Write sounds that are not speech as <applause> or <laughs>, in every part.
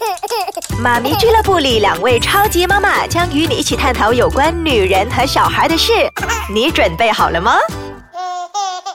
<laughs> 妈咪俱乐部里，两位超级妈妈将与你一起探讨有关女人和小孩的事。<laughs> 你准备好了吗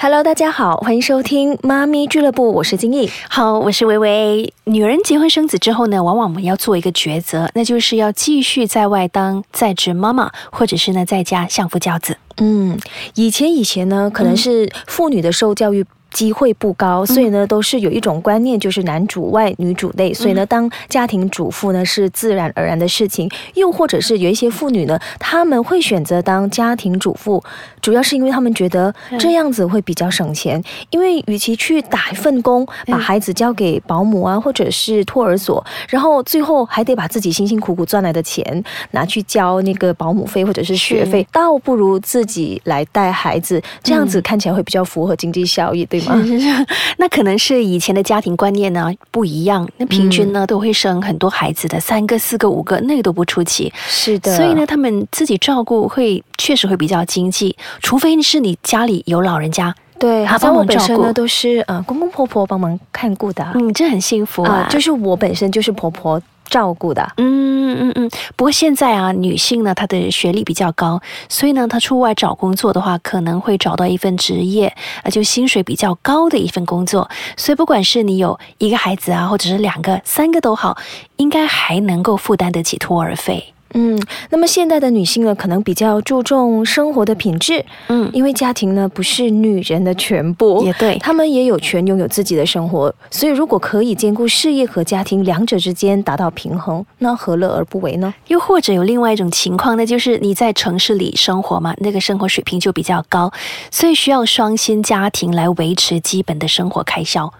？Hello，大家好，欢迎收听妈咪俱乐部，我是金毅。好，我是微微。女人结婚生子之后呢，往往我们要做一个抉择，那就是要继续在外当在职妈妈，或者是呢在家相夫教子。嗯，以前以前呢，可能是妇女的受教育。机会不高，所以呢，都是有一种观念，就是男主外女主内。所以呢，当家庭主妇呢是自然而然的事情。又或者是有一些妇女呢，他们会选择当家庭主妇，主要是因为他们觉得这样子会比较省钱。因为与其去打一份工，把孩子交给保姆啊，或者是托儿所，然后最后还得把自己辛辛苦苦赚来的钱拿去交那个保姆费或者是学费，倒不如自己来带孩子，这样子看起来会比较符合经济效益，对。<laughs> 那可能是以前的家庭观念呢不一样，那平均呢都会生很多孩子的，三个、四个、五个，那个都不出奇。是的，所以呢，他们自己照顾会确实会比较经济，除非是你家里有老人家，对，好像我本身呢都是呃公公婆婆帮忙看顾的，嗯，这很幸福啊，就是我本身就是婆婆。照顾的，嗯嗯嗯。不过现在啊，女性呢，她的学历比较高，所以呢，她出外找工作的话，可能会找到一份职业，啊，就薪水比较高的一份工作。所以不管是你有一个孩子啊，或者是两个、三个都好，应该还能够负担得起托儿费。嗯，那么现代的女性呢，可能比较注重生活的品质，嗯，因为家庭呢不是女人的全部，也对，她们也有权拥有自己的生活，所以如果可以兼顾事业和家庭两者之间达到平衡，那何乐而不为呢？又或者有另外一种情况，那就是你在城市里生活嘛，那个生活水平就比较高，所以需要双薪家庭来维持基本的生活开销。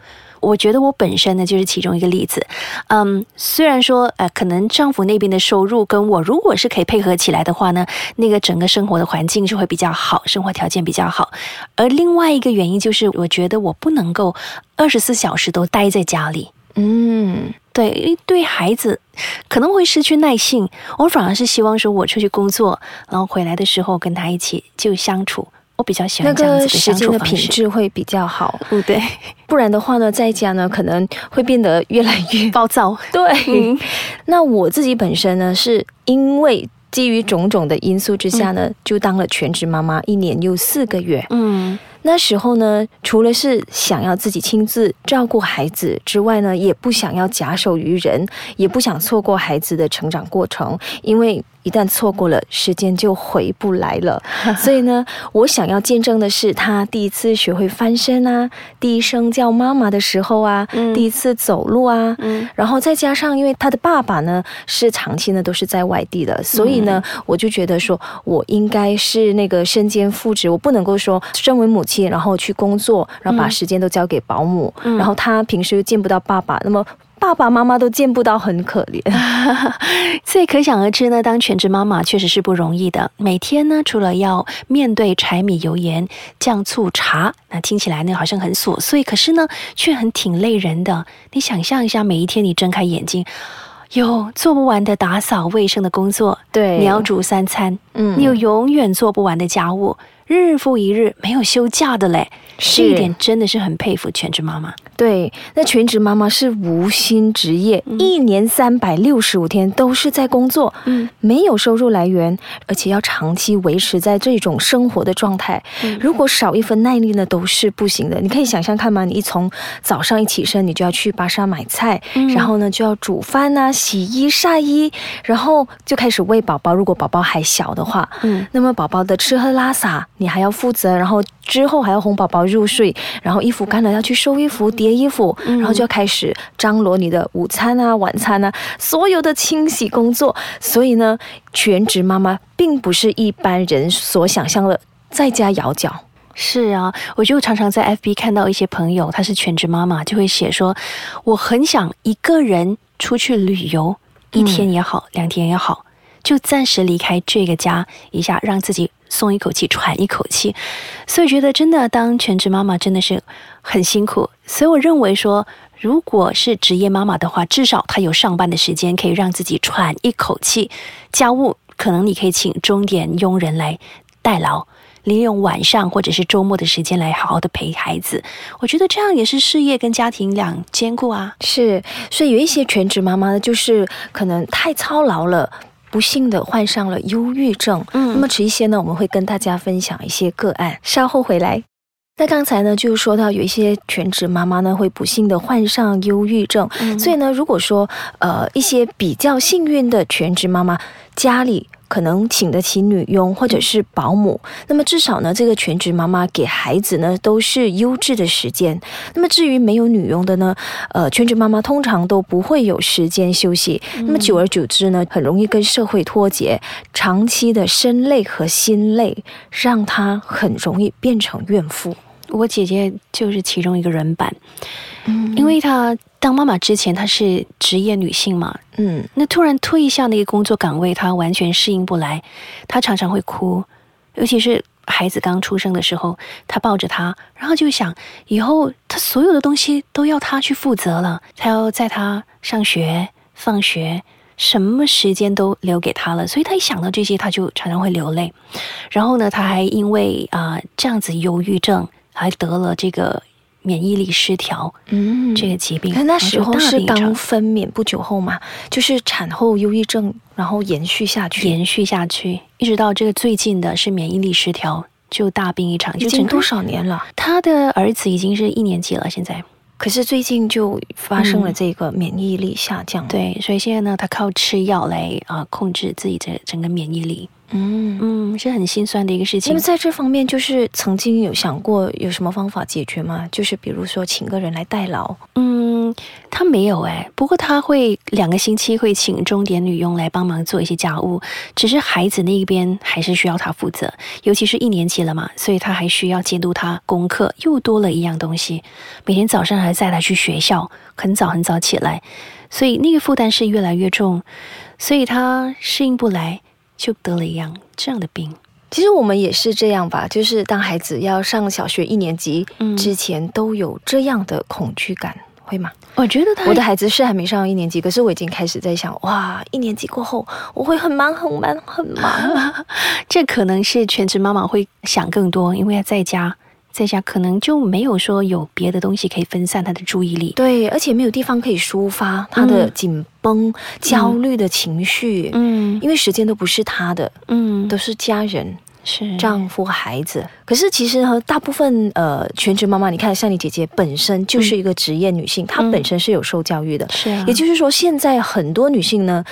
我觉得我本身呢就是其中一个例子，嗯，虽然说呃，可能丈夫那边的收入跟我如果是可以配合起来的话呢，那个整个生活的环境就会比较好，生活条件比较好。而另外一个原因就是，我觉得我不能够二十四小时都待在家里，嗯，对，对孩子可能会失去耐性，我反而是希望说我出去工作，然后回来的时候跟他一起就相处。我比较喜欢这样子的时间的品质会比较好，不对，不然的话呢，在家呢可能会变得越来越 <laughs> 暴躁。对，那我自己本身呢，是因为基于种种的因素之下呢，就当了全职妈妈，一年又四个月。嗯，那时候呢，除了是想要自己亲自照顾孩子之外呢，也不想要假手于人，也不想错过孩子的成长过程，因为。一旦错过了，时间就回不来了。<laughs> 所以呢，我想要见证的是他第一次学会翻身啊，第一声叫妈妈的时候啊，第一次走路啊，然后再加上因为他的爸爸呢是长期呢都是在外地的，所以呢，我就觉得说我应该是那个身兼父职，我不能够说身为母亲然后去工作，然后把时间都交给保姆，然后他平时又见不到爸爸，那么。爸爸妈妈都见不到，很可怜，<laughs> 所以可想而知呢，当全职妈妈确实是不容易的。每天呢，除了要面对柴米油盐酱醋茶，那听起来呢好像很琐碎，可是呢却很挺累人的。你想象一下，每一天你睁开眼睛，有做不完的打扫卫生的工作，对，你要煮三餐，嗯，你有永远做不完的家务，日复一日，没有休假的嘞。这一点真的是很佩服全职妈妈。对，那全职妈妈是无薪职业，一年三百六十五天都是在工作，嗯，没有收入来源，而且要长期维持在这种生活的状态。如果少一分耐力呢，都是不行的。你可以想象看吗？你一从早上一起身，你就要去巴莎买菜，然后呢就要煮饭啊、洗衣、晒衣，然后就开始喂宝宝。如果宝宝还小的话，嗯，那么宝宝的吃喝拉撒你还要负责，然后之后还要哄宝宝入睡，然后衣服干了要去收衣服。叠衣服，然后就要开始张罗你的午餐啊、晚餐啊，所有的清洗工作。所以呢，全职妈妈并不是一般人所想象的在家摇脚。是啊，我就常常在 FB 看到一些朋友，她是全职妈妈，就会写说，我很想一个人出去旅游，一天也好，两天也好，就暂时离开这个家一下，让自己。松一口气，喘一口气，所以觉得真的当全职妈妈真的是很辛苦。所以我认为说，如果是职业妈妈的话，至少她有上班的时间，可以让自己喘一口气。家务可能你可以请钟点佣人来代劳，利用晚上或者是周末的时间来好好的陪孩子。我觉得这样也是事业跟家庭两兼顾啊。是，所以有一些全职妈妈呢，就是可能太操劳了。不幸的患上了忧郁症，嗯，那么迟一些呢，我们会跟大家分享一些个案，稍后回来。那刚才呢，就说到有一些全职妈妈呢，会不幸的患上忧郁症，所以呢，如果说呃一些比较幸运的全职妈妈家里。可能请得起女佣或者是保姆，那么至少呢，这个全职妈妈给孩子呢都是优质的时间。那么至于没有女佣的呢，呃，全职妈妈通常都不会有时间休息。那么久而久之呢，很容易跟社会脱节，长期的身累和心累，让她很容易变成怨妇。我姐姐就是其中一个人版，嗯，因为她。当妈妈之前，她是职业女性嘛，嗯，那突然退下那个工作岗位，她完全适应不来，她常常会哭，尤其是孩子刚出生的时候，她抱着他，然后就想以后她所有的东西都要他去负责了，她要在他上学、放学，什么时间都留给他了，所以她一想到这些，她就常常会流泪。然后呢，她还因为啊这样子忧郁症，还得了这个。免疫力失调，嗯，这个疾病，那时候是刚分娩不久后嘛，就是产后忧郁症，然后延续下去，延续下去，一直到这个最近的是免疫力失调，就大病一场。已经多少年了？他的儿子已经是一年级了，现在，可是最近就发生了这个免疫力下降。对，所以现在呢，他靠吃药来啊控制自己的整个免疫力。嗯嗯，是很心酸的一个事情。那么在这方面，就是曾经有想过有什么方法解决吗？就是比如说请个人来代劳。嗯，他没有哎，不过他会两个星期会请钟点女佣来帮忙做一些家务。只是孩子那一边还是需要他负责，尤其是一年级了嘛，所以他还需要监督他功课，又多了一样东西。每天早上还载他去学校，很早很早起来，所以那个负担是越来越重，所以他适应不来。就得了一样这样的病。其实我们也是这样吧，就是当孩子要上小学一年级之前，都有这样的恐惧感，会吗？我觉得他，我的孩子是还没上一年级，可是我已经开始在想，哇，一年级过后我会很忙很忙很忙。<laughs> 这可能是全职妈妈会想更多，因为在家。在家可能就没有说有别的东西可以分散他的注意力，对，而且没有地方可以抒发他的紧绷、焦虑的情绪，嗯，因为时间都不是他的，嗯，都是家人，是丈夫、孩子。可是其实和大部分呃全职妈妈，你看像你姐姐本身就是一个职业女性，她本身是有受教育的，是啊，也就是说现在很多女性呢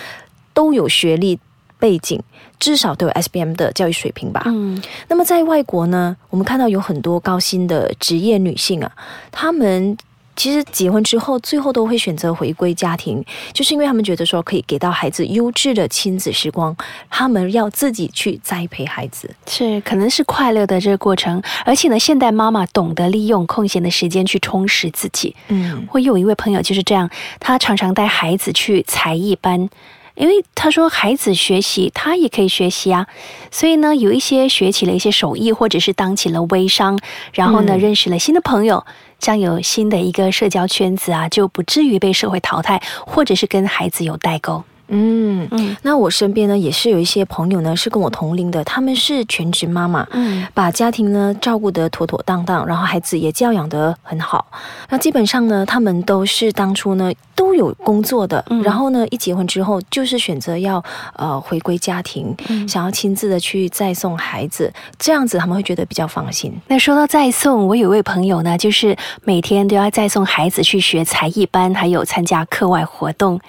都有学历。背景至少都有 S B M 的教育水平吧。嗯，那么在外国呢，我们看到有很多高薪的职业女性啊，她们其实结婚之后，最后都会选择回归家庭，就是因为他们觉得说可以给到孩子优质的亲子时光，他们要自己去栽培孩子，是可能是快乐的这个过程。而且呢，现代妈妈懂得利用空闲的时间去充实自己。嗯，我有一位朋友就是这样，他常常带孩子去才艺班。因为他说孩子学习，他也可以学习啊，所以呢，有一些学起了一些手艺，或者是当起了微商，然后呢，认识了新的朋友，将有新的一个社交圈子啊，就不至于被社会淘汰，或者是跟孩子有代沟。嗯嗯，那我身边呢也是有一些朋友呢是跟我同龄的，他们是全职妈妈，嗯，把家庭呢照顾得妥妥当当，然后孩子也教养得很好。那基本上呢，他们都是当初呢都有工作的，然后呢一结婚之后就是选择要呃回归家庭，想要亲自的去再送孩子，这样子他们会觉得比较放心。那说到再送，我有位朋友呢，就是每天都要再送孩子去学才艺班，还有参加课外活动，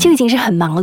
就已经是很忙。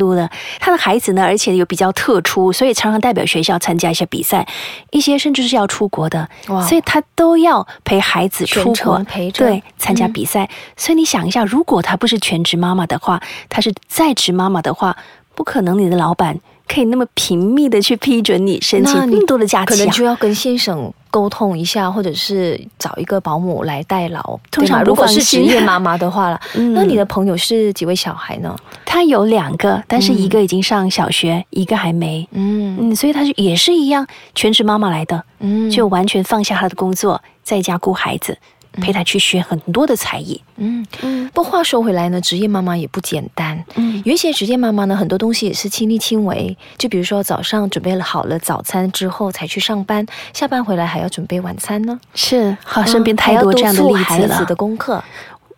他的孩子呢，而且又比较特殊，所以常常代表学校参加一些比赛，一些甚至是要出国的，所以他都要陪孩子出国陪着。对参加比赛。所以你想一下，如果他不是全职妈妈的话，他是在职妈妈的话，不可能你的老板可以那么频密的去批准你申请更多的假期，可能就要跟先生。沟通一下，或者是找一个保姆来代劳。通常如果是职业妈妈的话了，<laughs> 那你的朋友是几位小孩呢？他有两个，但是一个已经上小学，一个还没。嗯嗯，所以他就也是一样，全职妈妈来的。嗯，就完全放下他的工作，在家顾孩子。陪他去学很多的才艺。嗯嗯。不过话说回来呢，职业妈妈也不简单。嗯，有一些职业妈妈呢，很多东西也是亲力亲为。就比如说早上准备了好了早餐之后才去上班，下班回来还要准备晚餐呢。是，好，身边太多这样的例子了。的功课。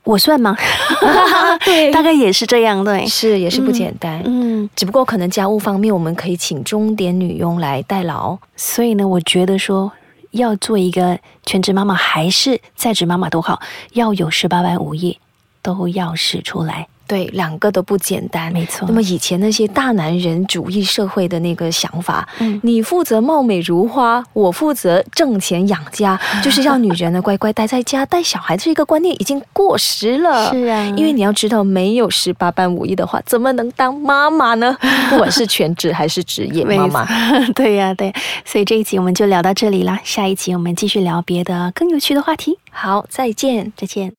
我算吗？<laughs> 对，大概也是这样，对，是也是不简单。嗯，只不过可能家务方面，我们可以请钟点女佣来代劳。所以呢，我觉得说要做一个全职妈妈，还是在职妈妈都好，要有十八般武艺，都要使出来。对，两个都不简单，没错。那么以前那些大男人主义社会的那个想法，嗯，你负责貌美如花，我负责挣钱养家，<laughs> 就是要女人呢乖乖待在家带小孩，这一个观念已经过时了。是啊，因为你要知道，没有十八般武艺的话，怎么能当妈妈呢？<laughs> 不管是全职还是职业妈妈，<laughs> 对呀，对。所以这一集我们就聊到这里啦，下一集我们继续聊别的更有趣的话题。好，再见，再见。